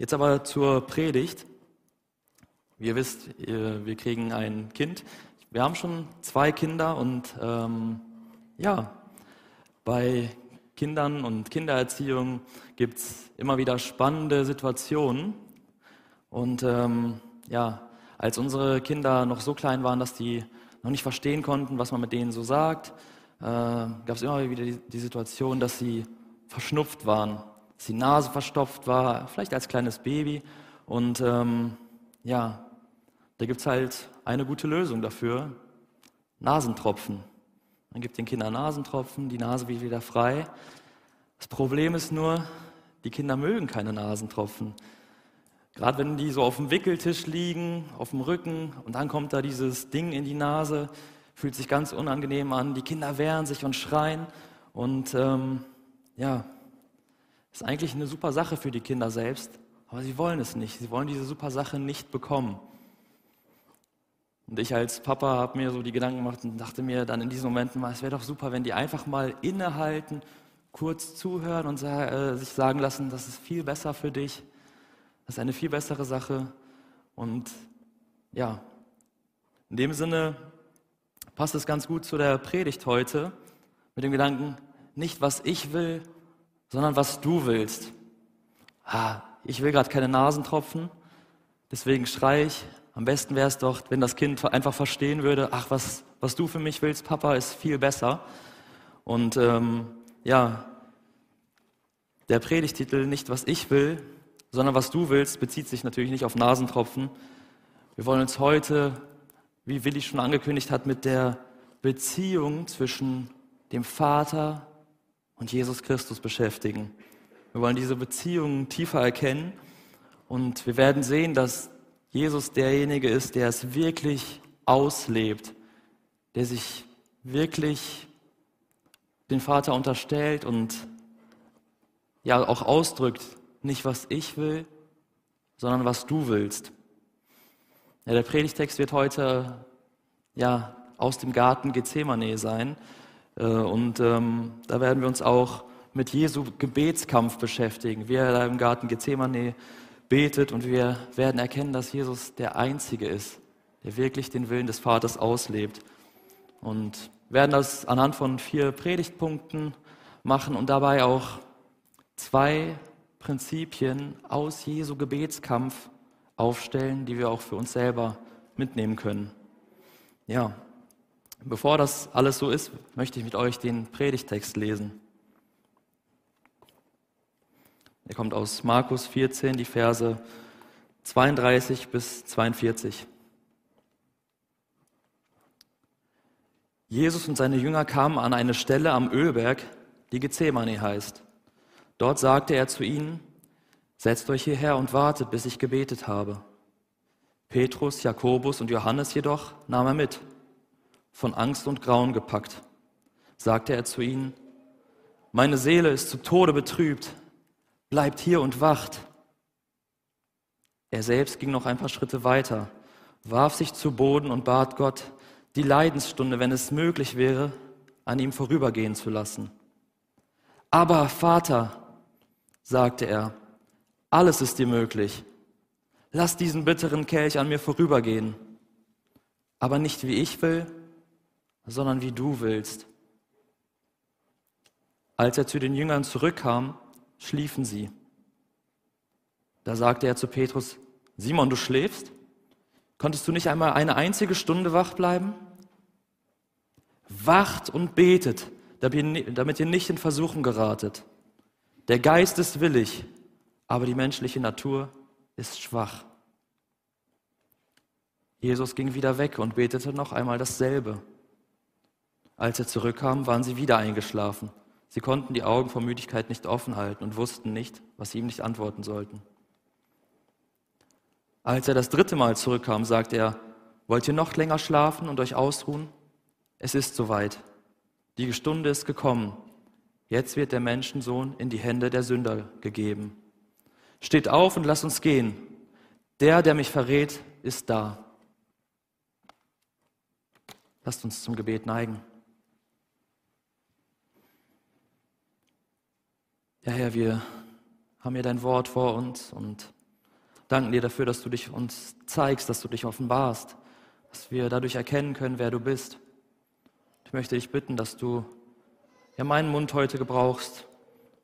Jetzt aber zur Predigt. Wie ihr wisst, wir kriegen ein Kind. Wir haben schon zwei Kinder und ähm, ja, bei Kindern und Kindererziehung gibt es immer wieder spannende Situationen. Und ähm, ja, als unsere Kinder noch so klein waren, dass die noch nicht verstehen konnten, was man mit denen so sagt, äh, gab es immer wieder die, die Situation, dass sie verschnupft waren, dass die Nase verstopft war, vielleicht als kleines Baby. Und ähm, ja, da gibt es halt eine gute Lösung dafür, Nasentropfen. Man gibt den Kindern Nasentropfen, die Nase wird wieder frei. Das Problem ist nur, die Kinder mögen keine Nasentropfen. Gerade wenn die so auf dem Wickeltisch liegen, auf dem Rücken und dann kommt da dieses Ding in die Nase, fühlt sich ganz unangenehm an. Die Kinder wehren sich und schreien und ähm, ja, ist eigentlich eine super Sache für die Kinder selbst, aber sie wollen es nicht. Sie wollen diese super Sache nicht bekommen. Und ich als Papa habe mir so die Gedanken gemacht und dachte mir dann in diesen Momenten mal, es wäre doch super, wenn die einfach mal innehalten, kurz zuhören und äh, sich sagen lassen, das ist viel besser für dich, das ist eine viel bessere Sache. Und ja, in dem Sinne passt es ganz gut zu der Predigt heute mit dem Gedanken, nicht was ich will, sondern was du willst. Ah, ich will gerade keine Nasentropfen, deswegen schreie ich. Am besten wäre es doch, wenn das Kind einfach verstehen würde, ach, was, was du für mich willst, Papa, ist viel besser. Und ähm, ja, der Predigtitel, nicht was ich will, sondern was du willst, bezieht sich natürlich nicht auf Nasentropfen. Wir wollen uns heute wie Willi schon angekündigt hat, mit der Beziehung zwischen dem Vater und Jesus Christus beschäftigen. Wir wollen diese Beziehung tiefer erkennen und wir werden sehen, dass Jesus derjenige ist, der es wirklich auslebt, der sich wirklich den Vater unterstellt und ja auch ausdrückt, nicht was ich will, sondern was du willst. Ja, der Predigtext wird heute ja, aus dem Garten Gethsemane sein. Äh, und ähm, da werden wir uns auch mit Jesu Gebetskampf beschäftigen, wie er da im Garten Gethsemane betet und wir werden erkennen, dass Jesus der Einzige ist, der wirklich den Willen des Vaters auslebt. Und werden das anhand von vier Predigtpunkten machen und dabei auch zwei Prinzipien aus Jesu Gebetskampf aufstellen, die wir auch für uns selber mitnehmen können. Ja, bevor das alles so ist, möchte ich mit euch den Predigtext lesen. Er kommt aus Markus 14, die Verse 32 bis 42. Jesus und seine Jünger kamen an eine Stelle am Ölberg, die Gethsemane heißt. Dort sagte er zu ihnen, Setzt euch hierher und wartet, bis ich gebetet habe. Petrus, Jakobus und Johannes jedoch nahm er mit. Von Angst und Grauen gepackt, sagte er zu ihnen, meine Seele ist zu Tode betrübt, bleibt hier und wacht. Er selbst ging noch ein paar Schritte weiter, warf sich zu Boden und bat Gott, die Leidensstunde, wenn es möglich wäre, an ihm vorübergehen zu lassen. Aber Vater, sagte er, alles ist dir möglich. Lass diesen bitteren Kelch an mir vorübergehen. Aber nicht wie ich will, sondern wie du willst. Als er zu den Jüngern zurückkam, schliefen sie. Da sagte er zu Petrus, Simon, du schläfst? Konntest du nicht einmal eine einzige Stunde wach bleiben? Wacht und betet, damit ihr nicht in Versuchung geratet. Der Geist ist willig, aber die menschliche Natur ist schwach. Jesus ging wieder weg und betete noch einmal dasselbe. Als er zurückkam, waren sie wieder eingeschlafen. Sie konnten die Augen vor Müdigkeit nicht offen halten und wussten nicht, was sie ihm nicht antworten sollten. Als er das dritte Mal zurückkam, sagte er, wollt ihr noch länger schlafen und euch ausruhen? Es ist soweit. Die Stunde ist gekommen. Jetzt wird der Menschensohn in die Hände der Sünder gegeben. Steht auf und lasst uns gehen. Der, der mich verrät, ist da. Lasst uns zum Gebet neigen. Ja, Herr, wir haben hier dein Wort vor uns und danken dir dafür, dass du dich uns zeigst, dass du dich offenbarst, dass wir dadurch erkennen können, wer du bist. Ich möchte dich bitten, dass du ja meinen Mund heute gebrauchst,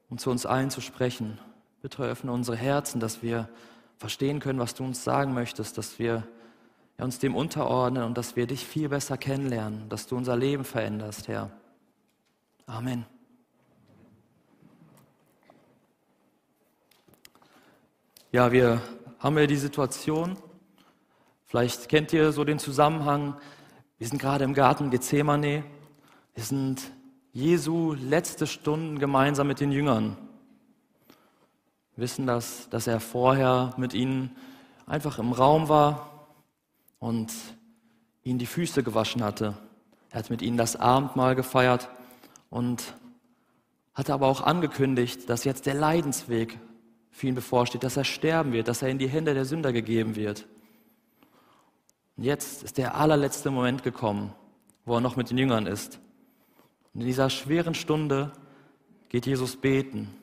um zu uns allen zu sprechen. Bitte öffne unsere Herzen, dass wir verstehen können, was du uns sagen möchtest, dass wir ja, uns dem unterordnen und dass wir dich viel besser kennenlernen, dass du unser Leben veränderst, Herr. Amen. Ja, wir haben ja die Situation, vielleicht kennt ihr so den Zusammenhang, wir sind gerade im Garten Gethsemane, wir sind Jesu letzte Stunden gemeinsam mit den Jüngern. Wir wissen, dass, dass er vorher mit ihnen einfach im Raum war, und ihnen die Füße gewaschen hatte. Er hat mit ihnen das Abendmahl gefeiert und hatte aber auch angekündigt, dass jetzt der Leidensweg für ihn bevorsteht, dass er sterben wird, dass er in die Hände der Sünder gegeben wird. Und jetzt ist der allerletzte Moment gekommen, wo er noch mit den Jüngern ist. Und in dieser schweren Stunde geht Jesus beten.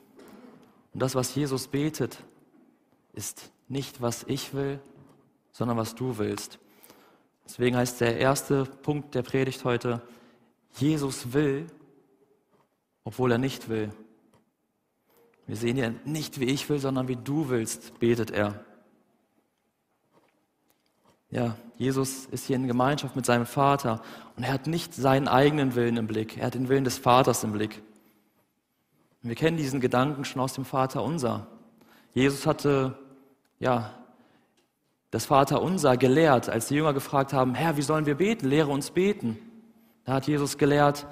Und das, was Jesus betet, ist nicht, was ich will, sondern was du willst. Deswegen heißt der erste Punkt der Predigt heute, Jesus will, obwohl er nicht will. Wir sehen hier nicht, wie ich will, sondern wie du willst, betet er. Ja, Jesus ist hier in Gemeinschaft mit seinem Vater und er hat nicht seinen eigenen Willen im Blick, er hat den Willen des Vaters im Blick. Und wir kennen diesen Gedanken schon aus dem Vater unser. Jesus hatte ja das Vaterunser gelehrt, als die Jünger gefragt haben, Herr, wie sollen wir beten? Lehre uns beten. Da hat Jesus gelehrt,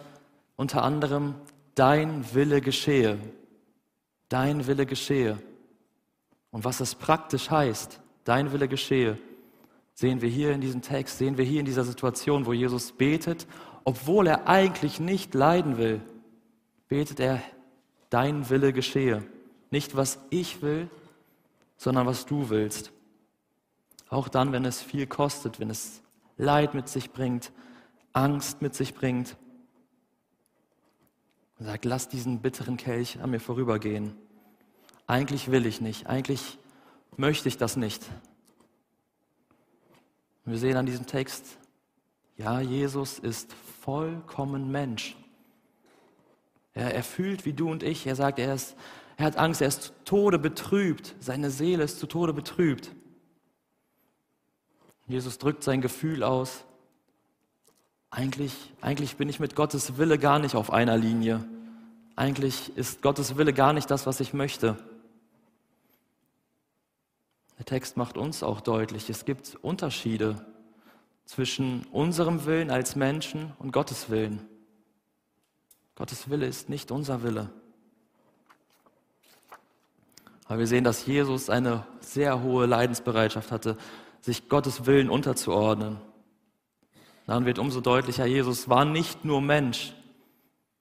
unter anderem, dein Wille geschehe. Dein Wille geschehe. Und was das praktisch heißt, dein Wille geschehe, sehen wir hier in diesem Text, sehen wir hier in dieser Situation, wo Jesus betet, obwohl er eigentlich nicht leiden will, betet er, dein Wille geschehe. Nicht was ich will, sondern was du willst. Auch dann, wenn es viel kostet, wenn es Leid mit sich bringt, Angst mit sich bringt. Und sagt, lass diesen bitteren Kelch an mir vorübergehen. Eigentlich will ich nicht, eigentlich möchte ich das nicht. Und wir sehen an diesem Text, ja, Jesus ist vollkommen Mensch. Er, er fühlt wie du und ich. Er sagt, er, ist, er hat Angst, er ist zu Tode betrübt. Seine Seele ist zu Tode betrübt. Jesus drückt sein Gefühl aus. Eigentlich, eigentlich bin ich mit Gottes Wille gar nicht auf einer Linie. Eigentlich ist Gottes Wille gar nicht das, was ich möchte. Der Text macht uns auch deutlich, es gibt Unterschiede zwischen unserem Willen als Menschen und Gottes Willen. Gottes Wille ist nicht unser Wille. Aber wir sehen, dass Jesus eine sehr hohe Leidensbereitschaft hatte sich Gottes Willen unterzuordnen. Dann wird umso deutlicher, Jesus war nicht nur Mensch.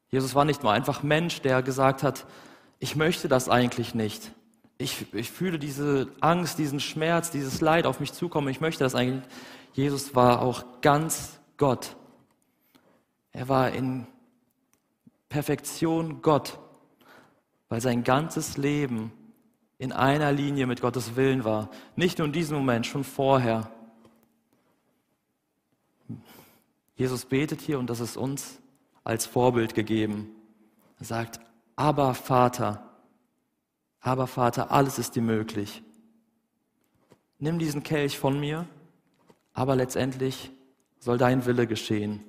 Jesus war nicht nur einfach Mensch, der gesagt hat, ich möchte das eigentlich nicht. Ich, ich fühle diese Angst, diesen Schmerz, dieses Leid auf mich zukommen. Ich möchte das eigentlich. Jesus war auch ganz Gott. Er war in Perfektion Gott, weil sein ganzes Leben in einer Linie mit Gottes Willen war. Nicht nur in diesem Moment, schon vorher. Jesus betet hier und das ist uns als Vorbild gegeben. Er sagt, aber Vater, aber Vater, alles ist dir möglich. Nimm diesen Kelch von mir, aber letztendlich soll dein Wille geschehen.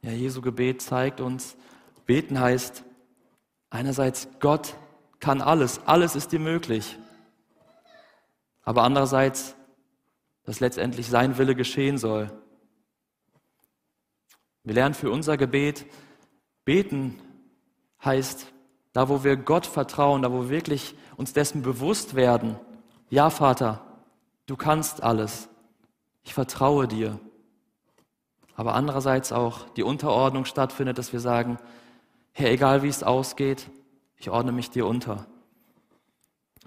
Ja, Jesu Gebet zeigt uns, beten heißt einerseits Gott kann alles, alles ist dir möglich. Aber andererseits, dass letztendlich sein Wille geschehen soll. Wir lernen für unser Gebet, beten heißt, da wo wir Gott vertrauen, da wo wir wirklich uns dessen bewusst werden, ja Vater, du kannst alles, ich vertraue dir. Aber andererseits auch die Unterordnung stattfindet, dass wir sagen, Herr, egal wie es ausgeht, ich ordne mich dir unter.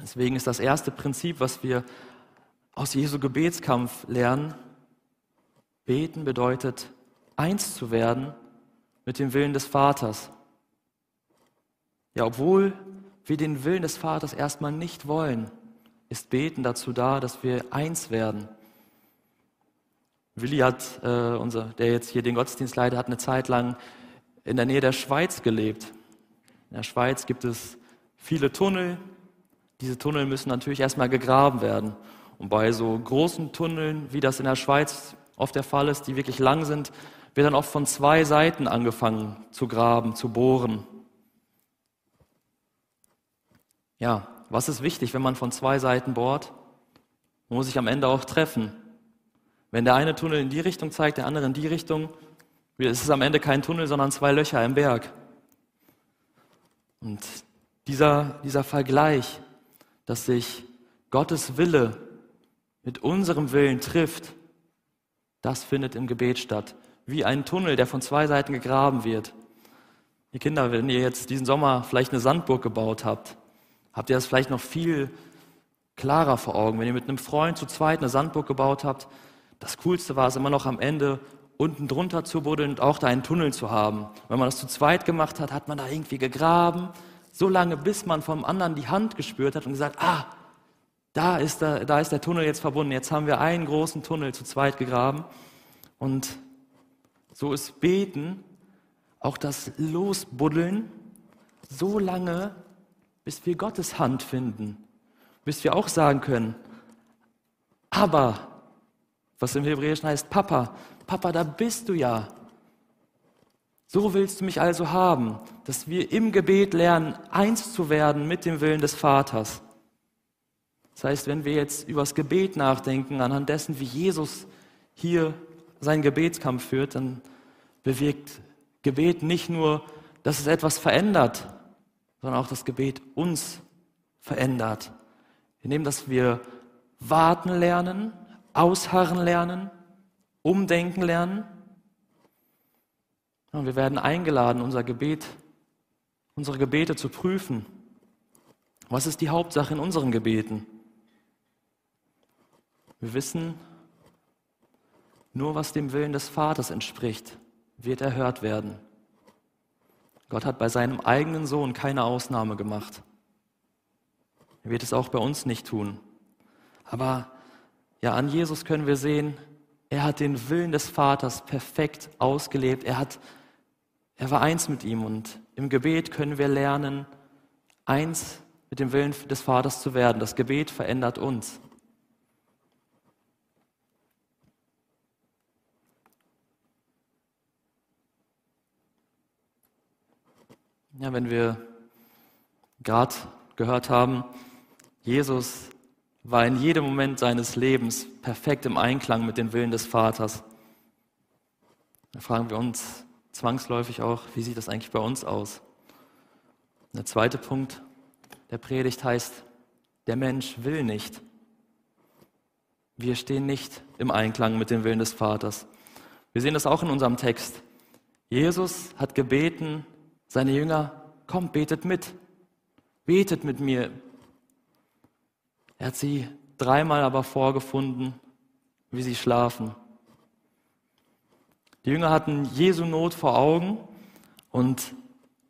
Deswegen ist das erste Prinzip, was wir aus Jesu Gebetskampf lernen, beten bedeutet, eins zu werden mit dem Willen des Vaters. Ja, obwohl wir den Willen des Vaters erstmal nicht wollen, ist Beten dazu da, dass wir eins werden. Willi hat, äh, unser, der jetzt hier den Gottesdienst leitet, hat eine Zeit lang in der Nähe der Schweiz gelebt. In der Schweiz gibt es viele Tunnel. Diese Tunnel müssen natürlich erstmal gegraben werden. Und bei so großen Tunneln, wie das in der Schweiz oft der Fall ist, die wirklich lang sind, wird dann oft von zwei Seiten angefangen zu graben, zu bohren. Ja, was ist wichtig, wenn man von zwei Seiten bohrt? Man muss sich am Ende auch treffen. Wenn der eine Tunnel in die Richtung zeigt, der andere in die Richtung, ist es am Ende kein Tunnel, sondern zwei Löcher im Berg. Und dieser, dieser Vergleich, dass sich Gottes Wille mit unserem Willen trifft, das findet im Gebet statt. Wie ein Tunnel, der von zwei Seiten gegraben wird. Ihr Kinder, wenn ihr jetzt diesen Sommer vielleicht eine Sandburg gebaut habt, habt ihr das vielleicht noch viel klarer vor Augen. Wenn ihr mit einem Freund zu zweit eine Sandburg gebaut habt, das Coolste war es immer noch am Ende, unten drunter zu buddeln und auch da einen Tunnel zu haben. Wenn man das zu zweit gemacht hat, hat man da irgendwie gegraben, so lange, bis man vom anderen die Hand gespürt hat und gesagt, ah, da ist der, da ist der Tunnel jetzt verbunden. Jetzt haben wir einen großen Tunnel zu zweit gegraben. Und so ist Beten, auch das Losbuddeln, so lange, bis wir Gottes Hand finden, bis wir auch sagen können, aber, was im Hebräischen heißt, Papa, Papa, da bist du ja. So willst du mich also haben, dass wir im Gebet lernen, eins zu werden mit dem Willen des Vaters. Das heißt, wenn wir jetzt über das Gebet nachdenken, anhand dessen, wie Jesus hier seinen Gebetskampf führt, dann bewirkt Gebet nicht nur, dass es etwas verändert, sondern auch das Gebet uns verändert. Indem, dass wir warten lernen, ausharren lernen, umdenken lernen. Und wir werden eingeladen, unser Gebet, unsere Gebete zu prüfen. Was ist die Hauptsache in unseren Gebeten? Wir wissen, nur was dem Willen des Vaters entspricht, wird erhört werden. Gott hat bei seinem eigenen Sohn keine Ausnahme gemacht. Er wird es auch bei uns nicht tun. Aber ja, an Jesus können wir sehen, er hat den Willen des Vaters perfekt ausgelebt. Er hat, er war eins mit ihm und im Gebet können wir lernen, eins mit dem Willen des Vaters zu werden. Das Gebet verändert uns. Ja, wenn wir gerade gehört haben, Jesus war in jedem Moment seines Lebens perfekt im Einklang mit dem Willen des Vaters. Da fragen wir uns zwangsläufig auch, wie sieht das eigentlich bei uns aus? Der zweite Punkt der Predigt heißt, der Mensch will nicht. Wir stehen nicht im Einklang mit dem Willen des Vaters. Wir sehen das auch in unserem Text. Jesus hat gebeten, seine Jünger, komm, betet mit. Betet mit mir. Er hat sie dreimal aber vorgefunden, wie sie schlafen. Die Jünger hatten Jesu Not vor Augen und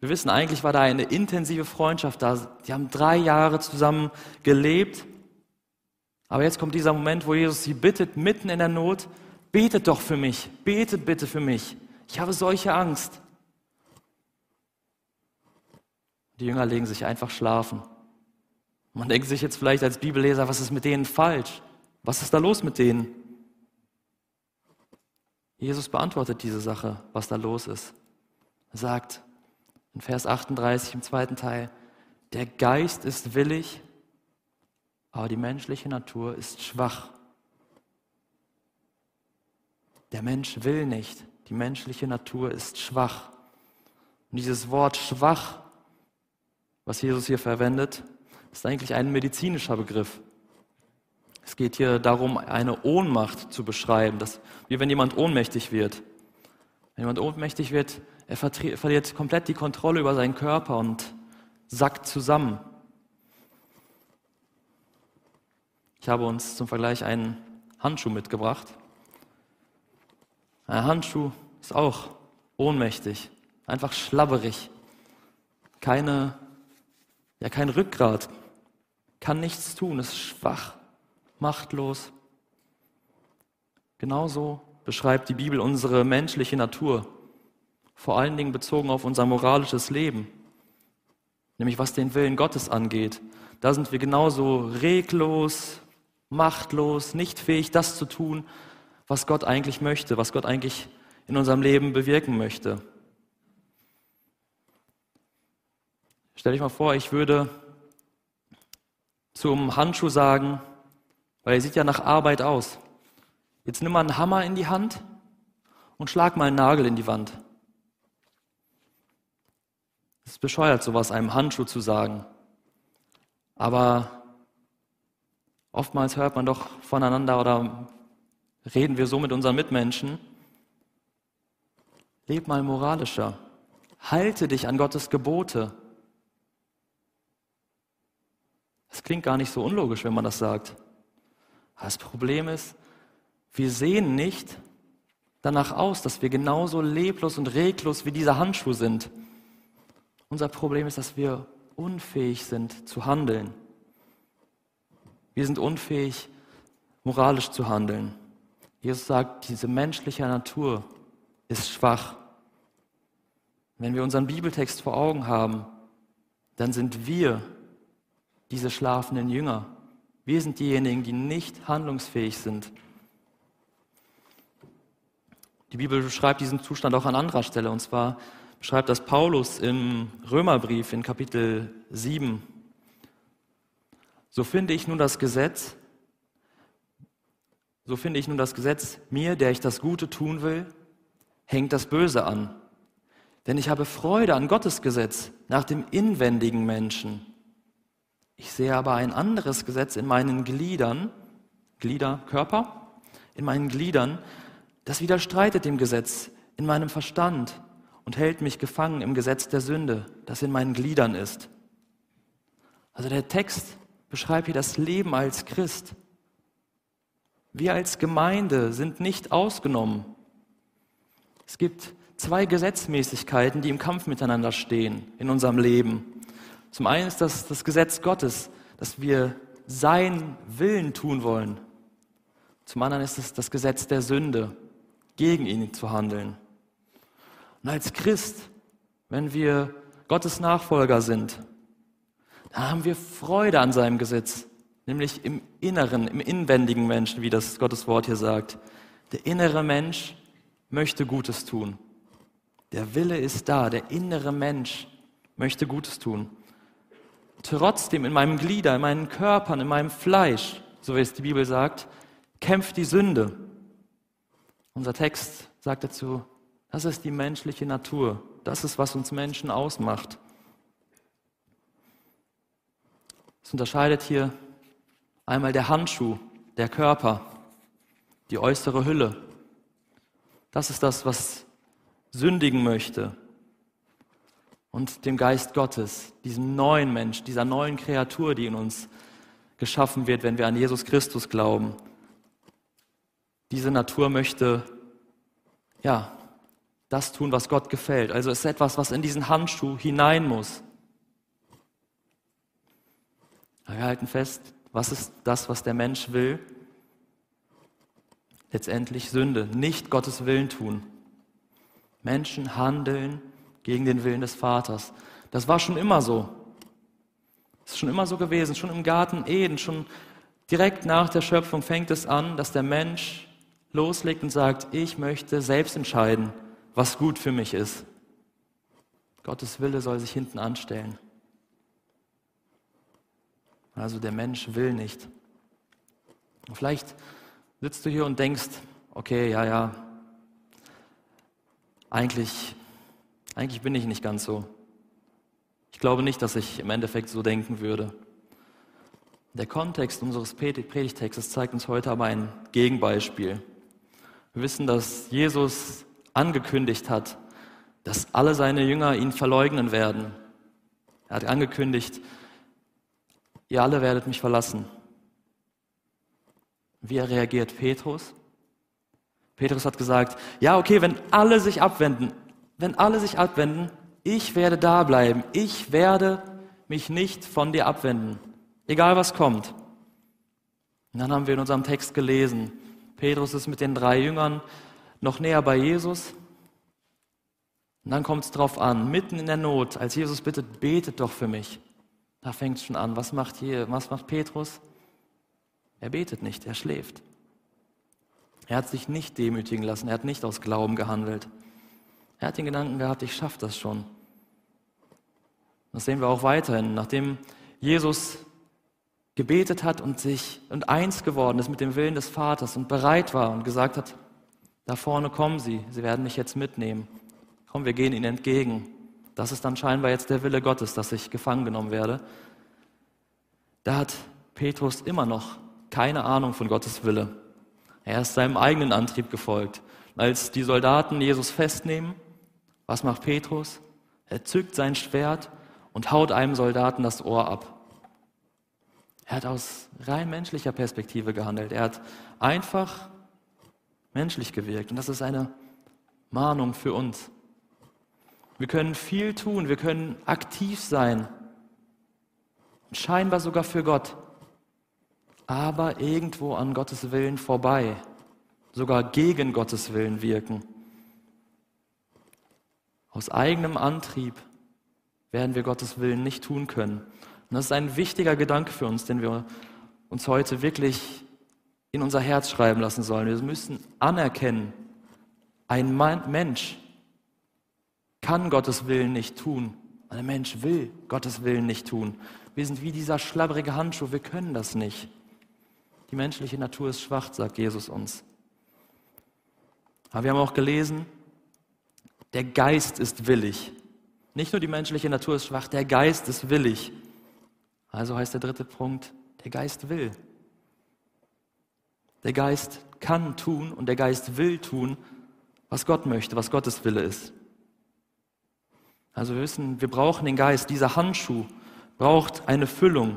wir wissen, eigentlich war da eine intensive Freundschaft da. Die haben drei Jahre zusammen gelebt. Aber jetzt kommt dieser Moment, wo Jesus sie bittet, mitten in der Not, betet doch für mich, betet bitte für mich. Ich habe solche Angst. Die Jünger legen sich einfach schlafen. Man denkt sich jetzt vielleicht als Bibelleser, was ist mit denen falsch? Was ist da los mit denen? Jesus beantwortet diese Sache, was da los ist. Er sagt in Vers 38 im zweiten Teil, der Geist ist willig, aber die menschliche Natur ist schwach. Der Mensch will nicht, die menschliche Natur ist schwach. Und dieses Wort schwach was Jesus hier verwendet, ist eigentlich ein medizinischer Begriff. Es geht hier darum, eine Ohnmacht zu beschreiben, dass, wie wenn jemand ohnmächtig wird. Wenn jemand ohnmächtig wird, er verliert komplett die Kontrolle über seinen Körper und sackt zusammen. Ich habe uns zum Vergleich einen Handschuh mitgebracht. Ein Handschuh ist auch ohnmächtig, einfach schlabberig, keine ja kein Rückgrat, kann nichts tun, ist schwach, machtlos. Genauso beschreibt die Bibel unsere menschliche Natur, vor allen Dingen bezogen auf unser moralisches Leben, nämlich was den Willen Gottes angeht. Da sind wir genauso reglos, machtlos, nicht fähig, das zu tun, was Gott eigentlich möchte, was Gott eigentlich in unserem Leben bewirken möchte. Stell dich mal vor, ich würde zum Handschuh sagen, weil er sieht ja nach Arbeit aus. Jetzt nimm mal einen Hammer in die Hand und schlag mal einen Nagel in die Wand. Es ist bescheuert, sowas einem Handschuh zu sagen. Aber oftmals hört man doch voneinander oder reden wir so mit unseren Mitmenschen. Leb mal moralischer. Halte dich an Gottes Gebote. Das klingt gar nicht so unlogisch, wenn man das sagt. Das Problem ist, wir sehen nicht danach aus, dass wir genauso leblos und reglos wie dieser Handschuh sind. Unser Problem ist, dass wir unfähig sind zu handeln. Wir sind unfähig, moralisch zu handeln. Jesus sagt, diese menschliche Natur ist schwach. Wenn wir unseren Bibeltext vor Augen haben, dann sind wir diese schlafenden Jünger. Wir sind diejenigen, die nicht handlungsfähig sind. Die Bibel beschreibt diesen Zustand auch an anderer Stelle. Und zwar beschreibt das Paulus im Römerbrief in Kapitel 7. So finde ich nun das Gesetz, so finde ich nun das Gesetz, mir, der ich das Gute tun will, hängt das Böse an. Denn ich habe Freude an Gottes Gesetz nach dem inwendigen Menschen. Ich sehe aber ein anderes Gesetz in meinen Gliedern, Glieder, Körper, in meinen Gliedern, das widerstreitet dem Gesetz in meinem Verstand und hält mich gefangen im Gesetz der Sünde, das in meinen Gliedern ist. Also der Text beschreibt hier das Leben als Christ. Wir als Gemeinde sind nicht ausgenommen. Es gibt zwei Gesetzmäßigkeiten, die im Kampf miteinander stehen in unserem Leben. Zum einen ist das das Gesetz Gottes, dass wir sein Willen tun wollen. Zum anderen ist es das Gesetz der Sünde, gegen ihn zu handeln. Und als Christ, wenn wir Gottes Nachfolger sind, dann haben wir Freude an seinem Gesetz, nämlich im Inneren, im inwendigen Menschen, wie das Gottes Wort hier sagt. Der innere Mensch möchte Gutes tun. Der Wille ist da, der innere Mensch möchte Gutes tun. Trotzdem in meinem Glieder, in meinen Körpern, in meinem Fleisch, so wie es die Bibel sagt, kämpft die Sünde. Unser Text sagt dazu, das ist die menschliche Natur. Das ist, was uns Menschen ausmacht. Es unterscheidet hier einmal der Handschuh, der Körper, die äußere Hülle. Das ist das, was sündigen möchte. Und dem Geist Gottes, diesem neuen Mensch, dieser neuen Kreatur, die in uns geschaffen wird, wenn wir an Jesus Christus glauben. Diese Natur möchte, ja, das tun, was Gott gefällt. Also es ist etwas, was in diesen Handschuh hinein muss. wir halten fest, was ist das, was der Mensch will? Letztendlich Sünde, nicht Gottes Willen tun. Menschen handeln gegen den Willen des Vaters. Das war schon immer so. Das ist schon immer so gewesen, schon im Garten Eden, schon direkt nach der Schöpfung fängt es an, dass der Mensch loslegt und sagt, ich möchte selbst entscheiden, was gut für mich ist. Gottes Wille soll sich hinten anstellen. Also der Mensch will nicht. Und vielleicht sitzt du hier und denkst, okay, ja, ja, eigentlich, eigentlich bin ich nicht ganz so. Ich glaube nicht, dass ich im Endeffekt so denken würde. Der Kontext unseres Predigtextes zeigt uns heute aber ein Gegenbeispiel. Wir wissen, dass Jesus angekündigt hat, dass alle seine Jünger ihn verleugnen werden. Er hat angekündigt, ihr alle werdet mich verlassen. Wie reagiert Petrus? Petrus hat gesagt, ja, okay, wenn alle sich abwenden, wenn alle sich abwenden, ich werde da bleiben, ich werde mich nicht von dir abwenden. egal was kommt. Und dann haben wir in unserem Text gelesen, Petrus ist mit den drei Jüngern noch näher bei Jesus. Und dann kommt es drauf an, mitten in der Not, als Jesus bittet, betet doch für mich. Da fängt es schon an. Was macht hier, was macht Petrus? Er betet nicht, er schläft. Er hat sich nicht demütigen lassen, er hat nicht aus Glauben gehandelt. Er hat den Gedanken gehabt, ich schaffe das schon. Das sehen wir auch weiterhin. Nachdem Jesus gebetet hat und sich und eins geworden ist mit dem Willen des Vaters und bereit war und gesagt hat, da vorne kommen Sie, Sie werden mich jetzt mitnehmen. Komm, wir gehen Ihnen entgegen. Das ist dann scheinbar jetzt der Wille Gottes, dass ich gefangen genommen werde. Da hat Petrus immer noch keine Ahnung von Gottes Wille. Er ist seinem eigenen Antrieb gefolgt. Als die Soldaten Jesus festnehmen, was macht Petrus? Er zückt sein Schwert und haut einem Soldaten das Ohr ab. Er hat aus rein menschlicher Perspektive gehandelt. Er hat einfach menschlich gewirkt. Und das ist eine Mahnung für uns. Wir können viel tun, wir können aktiv sein, scheinbar sogar für Gott, aber irgendwo an Gottes Willen vorbei, sogar gegen Gottes Willen wirken. Aus eigenem Antrieb werden wir Gottes Willen nicht tun können. Und das ist ein wichtiger Gedanke für uns, den wir uns heute wirklich in unser Herz schreiben lassen sollen. Wir müssen anerkennen, ein Mensch kann Gottes Willen nicht tun. Ein Mensch will Gottes Willen nicht tun. Wir sind wie dieser schlabbrige Handschuh, wir können das nicht. Die menschliche Natur ist schwach, sagt Jesus uns. Aber wir haben auch gelesen, der Geist ist willig. Nicht nur die menschliche Natur ist schwach, der Geist ist willig. Also heißt der dritte Punkt, der Geist will. Der Geist kann tun und der Geist will tun, was Gott möchte, was Gottes Wille ist. Also wir wissen, wir brauchen den Geist. Dieser Handschuh braucht eine Füllung.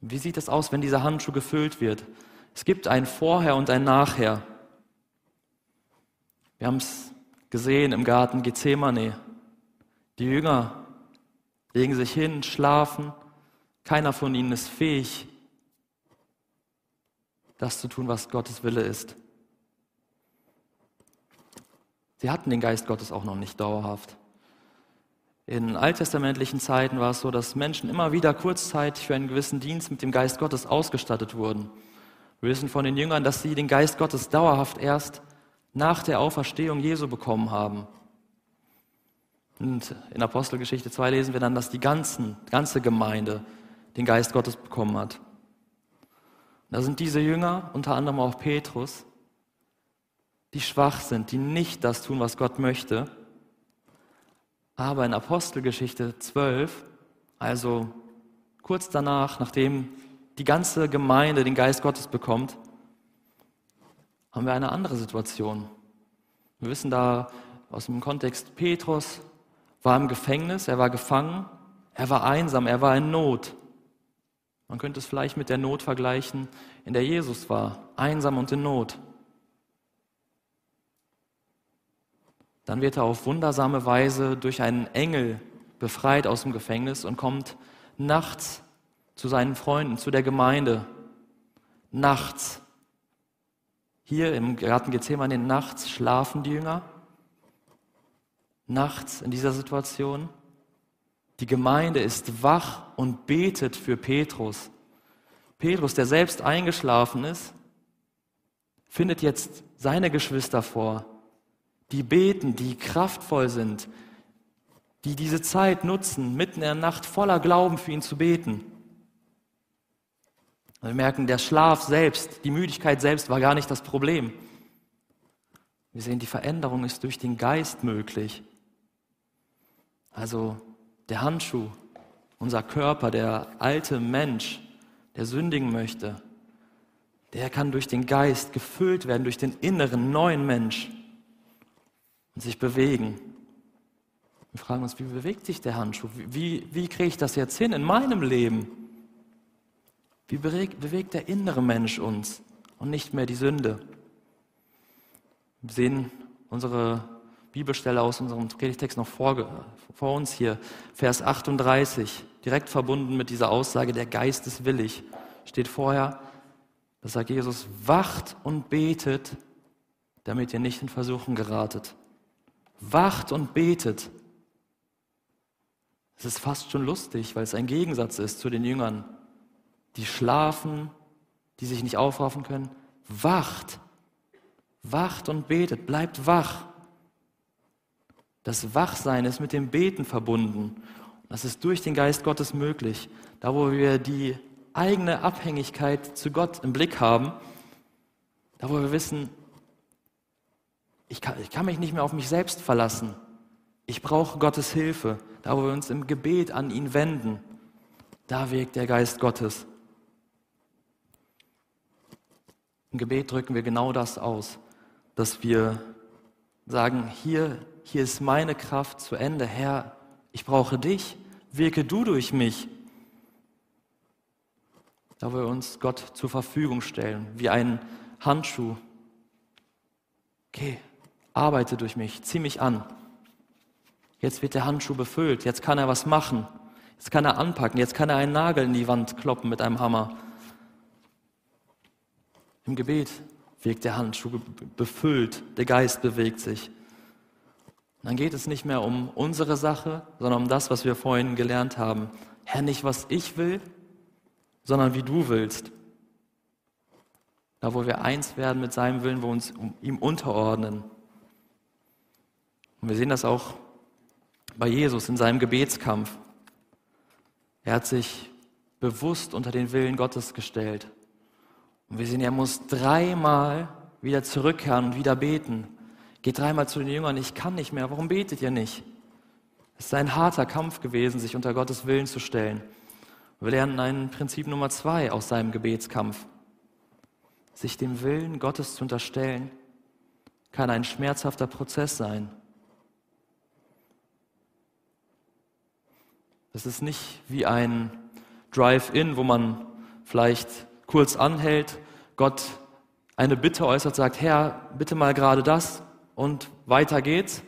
Wie sieht es aus, wenn dieser Handschuh gefüllt wird? Es gibt ein Vorher und ein Nachher. Wir haben es gesehen im Garten Gethsemane. Die Jünger legen sich hin, schlafen. Keiner von ihnen ist fähig, das zu tun, was Gottes Wille ist. Sie hatten den Geist Gottes auch noch nicht dauerhaft. In alttestamentlichen Zeiten war es so, dass Menschen immer wieder kurzzeitig für einen gewissen Dienst mit dem Geist Gottes ausgestattet wurden. Wir wissen von den Jüngern, dass sie den Geist Gottes dauerhaft erst nach der Auferstehung Jesu bekommen haben. Und in Apostelgeschichte 2 lesen wir dann, dass die ganzen, ganze Gemeinde den Geist Gottes bekommen hat. Da sind diese Jünger, unter anderem auch Petrus, die schwach sind, die nicht das tun, was Gott möchte. Aber in Apostelgeschichte 12, also kurz danach, nachdem die ganze Gemeinde den Geist Gottes bekommt, haben wir eine andere Situation. Wir wissen da aus dem Kontext, Petrus war im Gefängnis, er war gefangen, er war einsam, er war in Not. Man könnte es vielleicht mit der Not vergleichen, in der Jesus war, einsam und in Not. Dann wird er auf wundersame Weise durch einen Engel befreit aus dem Gefängnis und kommt nachts zu seinen Freunden, zu der Gemeinde. Nachts. Hier im Garten Gethsemane nachts schlafen die Jünger nachts in dieser Situation. Die Gemeinde ist wach und betet für Petrus. Petrus, der selbst eingeschlafen ist, findet jetzt seine Geschwister vor, die beten, die kraftvoll sind, die diese Zeit nutzen, mitten in der Nacht voller Glauben für ihn zu beten. Wir merken, der Schlaf selbst, die Müdigkeit selbst war gar nicht das Problem. Wir sehen, die Veränderung ist durch den Geist möglich. Also der Handschuh, unser Körper, der alte Mensch, der sündigen möchte, der kann durch den Geist gefüllt werden, durch den inneren neuen Mensch und sich bewegen. Wir fragen uns, wie bewegt sich der Handschuh? Wie, wie kriege ich das jetzt hin in meinem Leben? Wie bewegt der innere Mensch uns und nicht mehr die Sünde? Wir sehen unsere Bibelstelle aus unserem Predigtext noch vor, vor uns hier, Vers 38. direkt verbunden mit dieser Aussage, der Geist ist willig, steht vorher, da sagt Jesus, wacht und betet, damit ihr nicht in Versuchung geratet. Wacht und betet. Es ist fast schon lustig, weil es ein Gegensatz ist zu den Jüngern, die schlafen, die sich nicht aufraffen können. Wacht, wacht und betet, bleibt wach. Das Wachsein ist mit dem Beten verbunden. Das ist durch den Geist Gottes möglich. Da, wo wir die eigene Abhängigkeit zu Gott im Blick haben, da, wo wir wissen, ich kann, ich kann mich nicht mehr auf mich selbst verlassen. Ich brauche Gottes Hilfe. Da, wo wir uns im Gebet an ihn wenden, da wirkt der Geist Gottes. Im Gebet drücken wir genau das aus, dass wir sagen, hier, hier ist meine Kraft zu Ende. Herr, ich brauche dich. Wirke du durch mich. Da wir uns Gott zur Verfügung stellen, wie ein Handschuh. Geh, arbeite durch mich, zieh mich an. Jetzt wird der Handschuh befüllt, jetzt kann er was machen, jetzt kann er anpacken, jetzt kann er einen Nagel in die Wand kloppen mit einem Hammer. Im Gebet wirkt der Handschuh befüllt, der Geist bewegt sich. Dann geht es nicht mehr um unsere Sache, sondern um das, was wir vorhin gelernt haben. Herr, nicht was ich will, sondern wie du willst. Da, wo wir eins werden mit seinem Willen, wo wir uns ihm unterordnen. Und wir sehen das auch bei Jesus in seinem Gebetskampf. Er hat sich bewusst unter den Willen Gottes gestellt. Und wir sehen, er muss dreimal wieder zurückkehren und wieder beten. Geht dreimal zu den Jüngern, ich kann nicht mehr, warum betet ihr nicht? Es ist ein harter Kampf gewesen, sich unter Gottes Willen zu stellen. Wir lernen ein Prinzip Nummer zwei aus seinem Gebetskampf. Sich dem Willen Gottes zu unterstellen, kann ein schmerzhafter Prozess sein. Das ist nicht wie ein Drive-In, wo man vielleicht kurz anhält, Gott eine Bitte äußert, sagt, Herr, bitte mal gerade das und weiter geht's,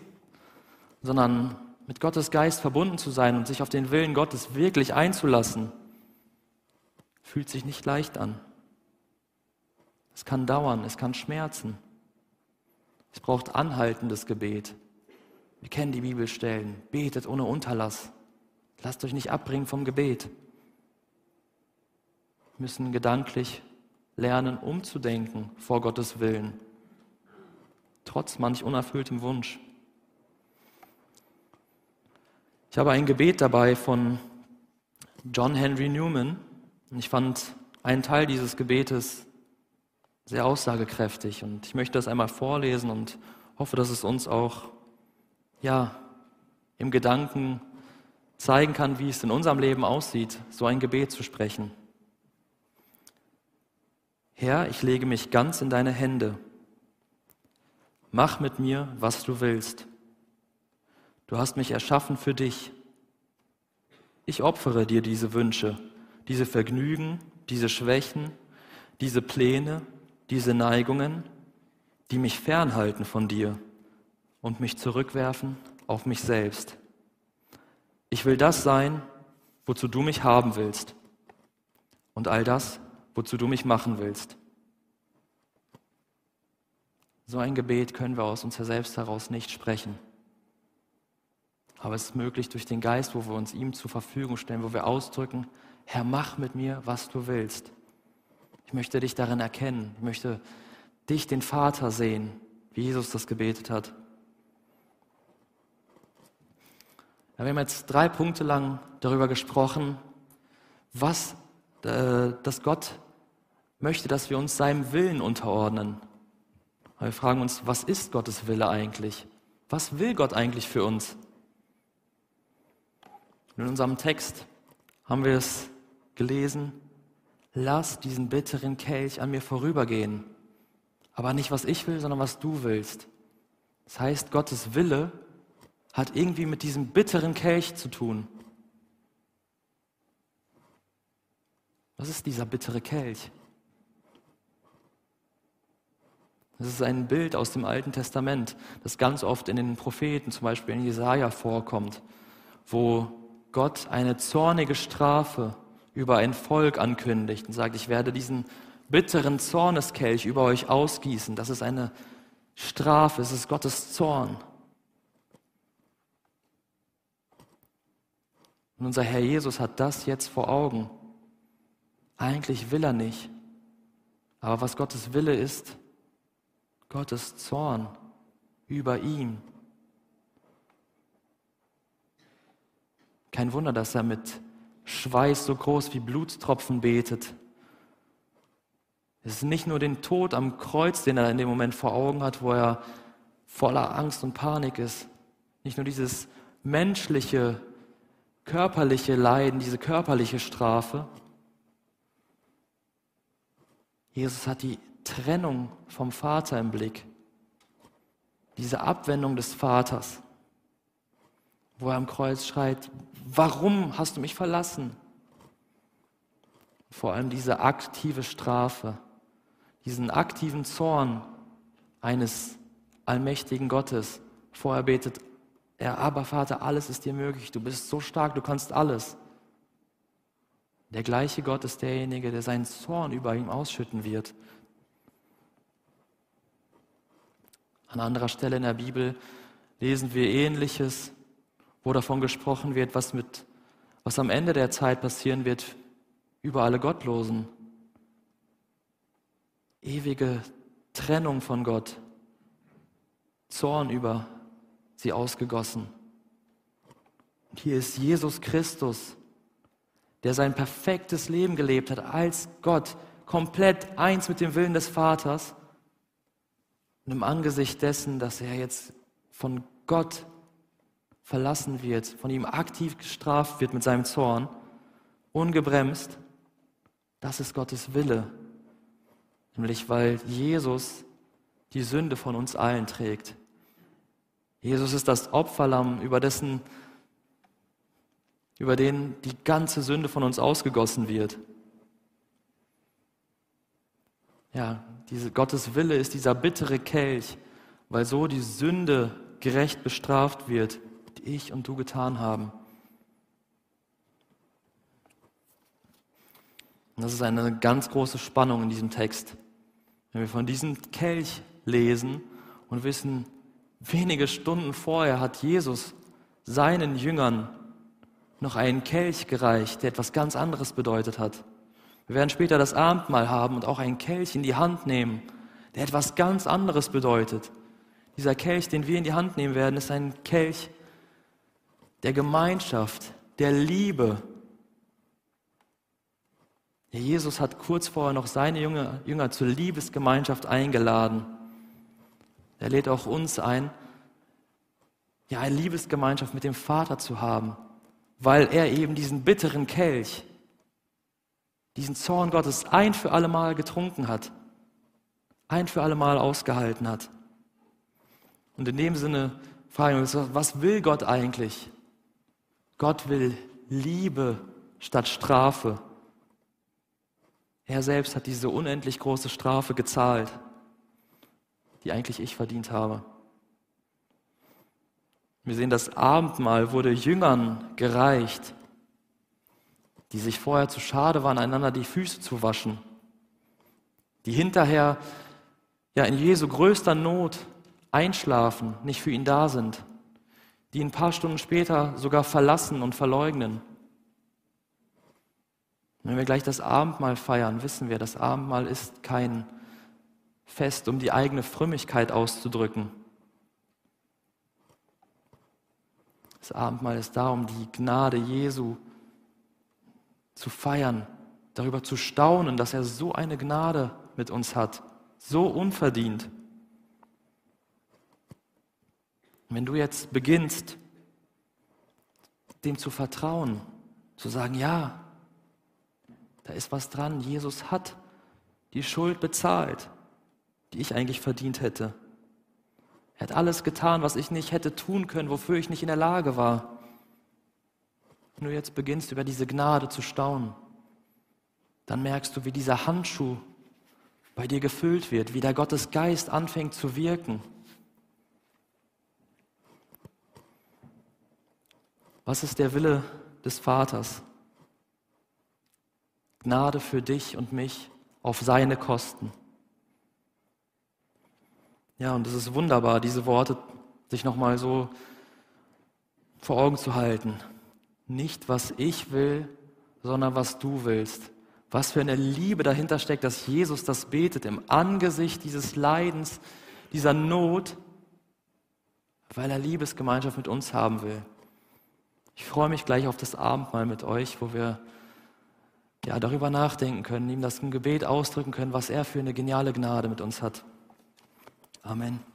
sondern mit Gottes Geist verbunden zu sein und sich auf den Willen Gottes wirklich einzulassen, fühlt sich nicht leicht an. Es kann dauern, es kann schmerzen. Es braucht anhaltendes Gebet. Wir kennen die Bibelstellen. Betet ohne Unterlass. Lasst euch nicht abbringen vom Gebet. Müssen gedanklich lernen, umzudenken vor Gottes Willen, trotz manch unerfülltem Wunsch. Ich habe ein Gebet dabei von John Henry Newman und ich fand einen Teil dieses Gebetes sehr aussagekräftig und ich möchte das einmal vorlesen und hoffe, dass es uns auch ja im Gedanken zeigen kann, wie es in unserem Leben aussieht, so ein Gebet zu sprechen. Herr, ich lege mich ganz in deine Hände. Mach mit mir, was du willst. Du hast mich erschaffen für dich. Ich opfere dir diese Wünsche, diese Vergnügen, diese Schwächen, diese Pläne, diese Neigungen, die mich fernhalten von dir und mich zurückwerfen auf mich selbst. Ich will das sein, wozu du mich haben willst und all das, wozu du mich machen willst. So ein Gebet können wir aus uns selbst heraus nicht sprechen. Aber es ist möglich durch den Geist, wo wir uns ihm zur Verfügung stellen, wo wir ausdrücken, Herr, mach mit mir, was du willst. Ich möchte dich darin erkennen. Ich möchte dich, den Vater, sehen, wie Jesus das gebetet hat. Wir haben jetzt drei Punkte lang darüber gesprochen, was, dass Gott möchte, dass wir uns seinem Willen unterordnen. wir fragen uns, was ist Gottes Wille eigentlich? Was will Gott eigentlich für uns? In unserem Text haben wir es gelesen, lass diesen bitteren Kelch an mir vorübergehen. Aber nicht, was ich will, sondern was du willst. Das heißt, Gottes Wille hat irgendwie mit diesem bitteren Kelch zu tun. Was ist dieser bittere Kelch? Das ist ein Bild aus dem Alten Testament, das ganz oft in den Propheten, zum Beispiel in Jesaja, vorkommt, wo Gott eine zornige Strafe über ein Volk ankündigt und sagt, ich werde diesen bitteren Zorneskelch über euch ausgießen. Das ist eine Strafe, es ist Gottes Zorn. Und unser Herr Jesus hat das jetzt vor Augen. Eigentlich will er nicht. Aber was Gottes Wille ist, Gottes Zorn über ihm. Kein Wunder, dass er mit Schweiß so groß wie Blutstropfen betet. Es ist nicht nur den Tod am Kreuz, den er in dem Moment vor Augen hat, wo er voller Angst und Panik ist. Nicht nur dieses menschliche, körperliche Leiden, diese körperliche Strafe. Jesus hat die Trennung vom Vater im Blick. Diese Abwendung des Vaters, wo er am Kreuz schreit, warum hast du mich verlassen? Vor allem diese aktive Strafe, diesen aktiven Zorn eines allmächtigen Gottes. Vorher betet er, aber Vater, alles ist dir möglich, du bist so stark, du kannst alles. Der gleiche Gott ist derjenige, der seinen Zorn über ihm ausschütten wird. An anderer Stelle in der Bibel lesen wir Ähnliches, wo davon gesprochen wird, was, mit, was am Ende der Zeit passieren wird über alle Gottlosen. Ewige Trennung von Gott, Zorn über sie ausgegossen. Und hier ist Jesus Christus, der sein perfektes Leben gelebt hat als Gott, komplett eins mit dem Willen des Vaters. Und im Angesicht dessen, dass er jetzt von Gott verlassen wird, von ihm aktiv gestraft wird mit seinem Zorn, ungebremst, das ist Gottes Wille. Nämlich weil Jesus die Sünde von uns allen trägt. Jesus ist das Opferlamm, über dessen über den die ganze Sünde von uns ausgegossen wird. Ja, diese Gottes Wille ist dieser bittere Kelch, weil so die Sünde gerecht bestraft wird, die ich und du getan haben. Und das ist eine ganz große Spannung in diesem Text. Wenn wir von diesem Kelch lesen und wissen, wenige Stunden vorher hat Jesus seinen Jüngern noch einen Kelch gereicht, der etwas ganz anderes bedeutet hat. Wir werden später das Abendmahl haben und auch einen Kelch in die Hand nehmen, der etwas ganz anderes bedeutet. Dieser Kelch, den wir in die Hand nehmen werden, ist ein Kelch der Gemeinschaft, der Liebe. Jesus hat kurz vorher noch seine Jünger, Jünger zur Liebesgemeinschaft eingeladen. Er lädt auch uns ein, ja, eine Liebesgemeinschaft mit dem Vater zu haben weil er eben diesen bitteren Kelch, diesen Zorn Gottes ein für alle Mal getrunken hat, ein für alle Mal ausgehalten hat. Und in dem Sinne fragen wir uns, was will Gott eigentlich? Gott will Liebe statt Strafe. Er selbst hat diese unendlich große Strafe gezahlt, die eigentlich ich verdient habe. Wir sehen, das Abendmahl wurde Jüngern gereicht, die sich vorher zu schade waren, einander die Füße zu waschen, die hinterher ja in Jesu größter Not einschlafen, nicht für ihn da sind, die ein paar Stunden später sogar verlassen und verleugnen. Wenn wir gleich das Abendmahl feiern, wissen wir, das Abendmahl ist kein Fest, um die eigene Frömmigkeit auszudrücken, Das Abendmahl ist da, um die Gnade Jesu zu feiern, darüber zu staunen, dass er so eine Gnade mit uns hat, so unverdient. Wenn du jetzt beginnst, dem zu vertrauen, zu sagen, ja, da ist was dran, Jesus hat die Schuld bezahlt, die ich eigentlich verdient hätte. Er hat alles getan, was ich nicht hätte tun können, wofür ich nicht in der Lage war. Wenn du jetzt beginnst, über diese Gnade zu staunen, dann merkst du, wie dieser Handschuh bei dir gefüllt wird, wie der Gottes Geist anfängt zu wirken. Was ist der Wille des Vaters. Gnade für dich und mich auf seine Kosten. Ja, und es ist wunderbar, diese Worte sich nochmal so vor Augen zu halten. Nicht, was ich will, sondern was du willst. Was für eine Liebe dahinter steckt, dass Jesus das betet im Angesicht dieses Leidens, dieser Not, weil er Liebesgemeinschaft mit uns haben will. Ich freue mich gleich auf das Abendmahl mit euch, wo wir ja, darüber nachdenken können, ihm das im Gebet ausdrücken können, was er für eine geniale Gnade mit uns hat. Amen.